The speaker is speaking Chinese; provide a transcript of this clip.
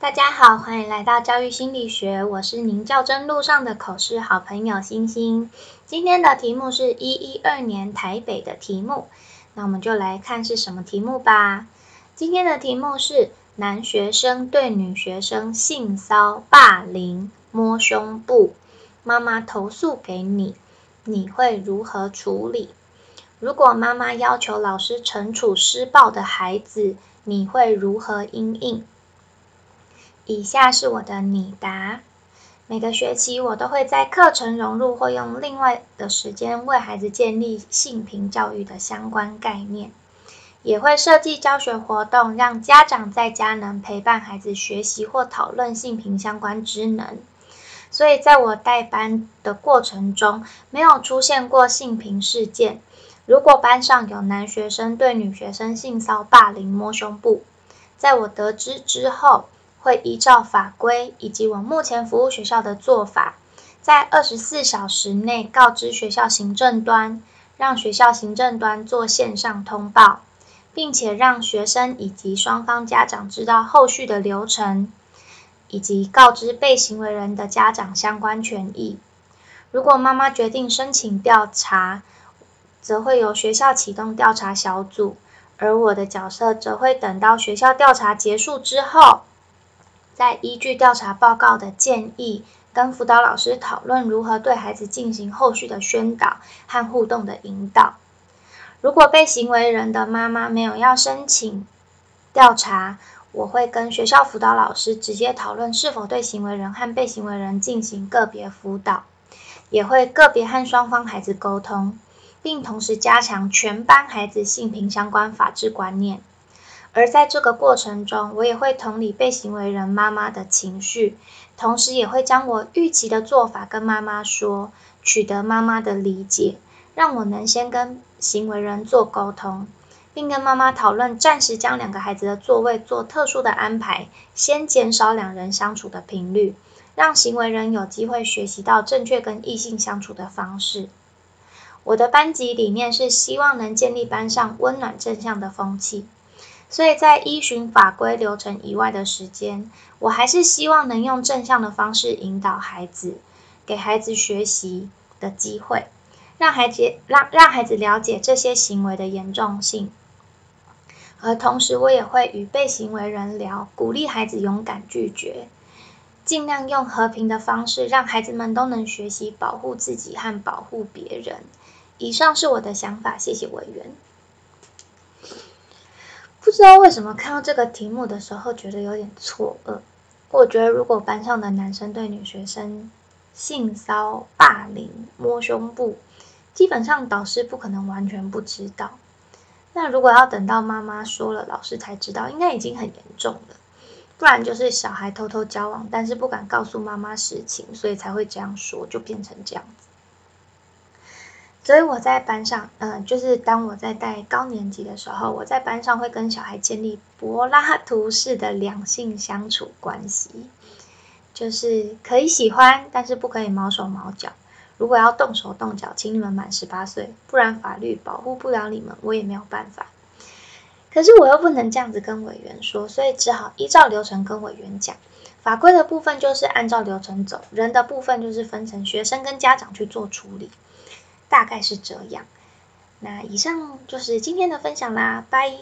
大家好，欢迎来到教育心理学，我是您较真路上的口试好朋友星星。今天的题目是一一二年台北的题目，那我们就来看是什么题目吧。今天的题目是男学生对女学生性骚霸凌、摸胸部，妈妈投诉给你，你会如何处理？如果妈妈要求老师惩处施暴的孩子，你会如何应应？以下是我的拟答。每个学期，我都会在课程融入或用另外的时间为孩子建立性平教育的相关概念，也会设计教学活动，让家长在家能陪伴孩子学习或讨论性平相关知能。所以，在我带班的过程中，没有出现过性平事件。如果班上有男学生对女学生性骚霸凌、摸胸部，在我得知之后。会依照法规以及我目前服务学校的做法，在二十四小时内告知学校行政端，让学校行政端做线上通报，并且让学生以及双方家长知道后续的流程，以及告知被行为人的家长相关权益。如果妈妈决定申请调查，则会由学校启动调查小组，而我的角色则会等到学校调查结束之后。再依据调查报告的建议，跟辅导老师讨论如何对孩子进行后续的宣导和互动的引导。如果被行为人的妈妈没有要申请调查，我会跟学校辅导老师直接讨论是否对行为人和被行为人进行个别辅导，也会个别和双方孩子沟通，并同时加强全班孩子性平相关法治观念。而在这个过程中，我也会同理被行为人妈妈的情绪，同时也会将我预期的做法跟妈妈说，取得妈妈的理解，让我能先跟行为人做沟通，并跟妈妈讨论暂时将两个孩子的座位做特殊的安排，先减少两人相处的频率，让行为人有机会学习到正确跟异性相处的方式。我的班级理念是希望能建立班上温暖正向的风气。所以在依循法规流程以外的时间，我还是希望能用正向的方式引导孩子，给孩子学习的机会，让孩子让让孩子了解这些行为的严重性。而同时，我也会与被行为人聊，鼓励孩子勇敢拒绝，尽量用和平的方式，让孩子们都能学习保护自己和保护别人。以上是我的想法，谢谢委员。不知道为什么看到这个题目的时候觉得有点错愕。我觉得如果班上的男生对女学生性骚霸凌、摸胸部，基本上导师不可能完全不知道。那如果要等到妈妈说了，老师才知道，应该已经很严重了。不然就是小孩偷偷交往，但是不敢告诉妈妈实情，所以才会这样说，就变成这样子。所以我在班上，嗯，就是当我在带高年级的时候，我在班上会跟小孩建立柏拉图式的两性相处关系，就是可以喜欢，但是不可以毛手毛脚。如果要动手动脚，请你们满十八岁，不然法律保护不了你们，我也没有办法。可是我又不能这样子跟委员说，所以只好依照流程跟委员讲。法规的部分就是按照流程走，人的部分就是分成学生跟家长去做处理。大概是这样，那以上就是今天的分享啦，拜。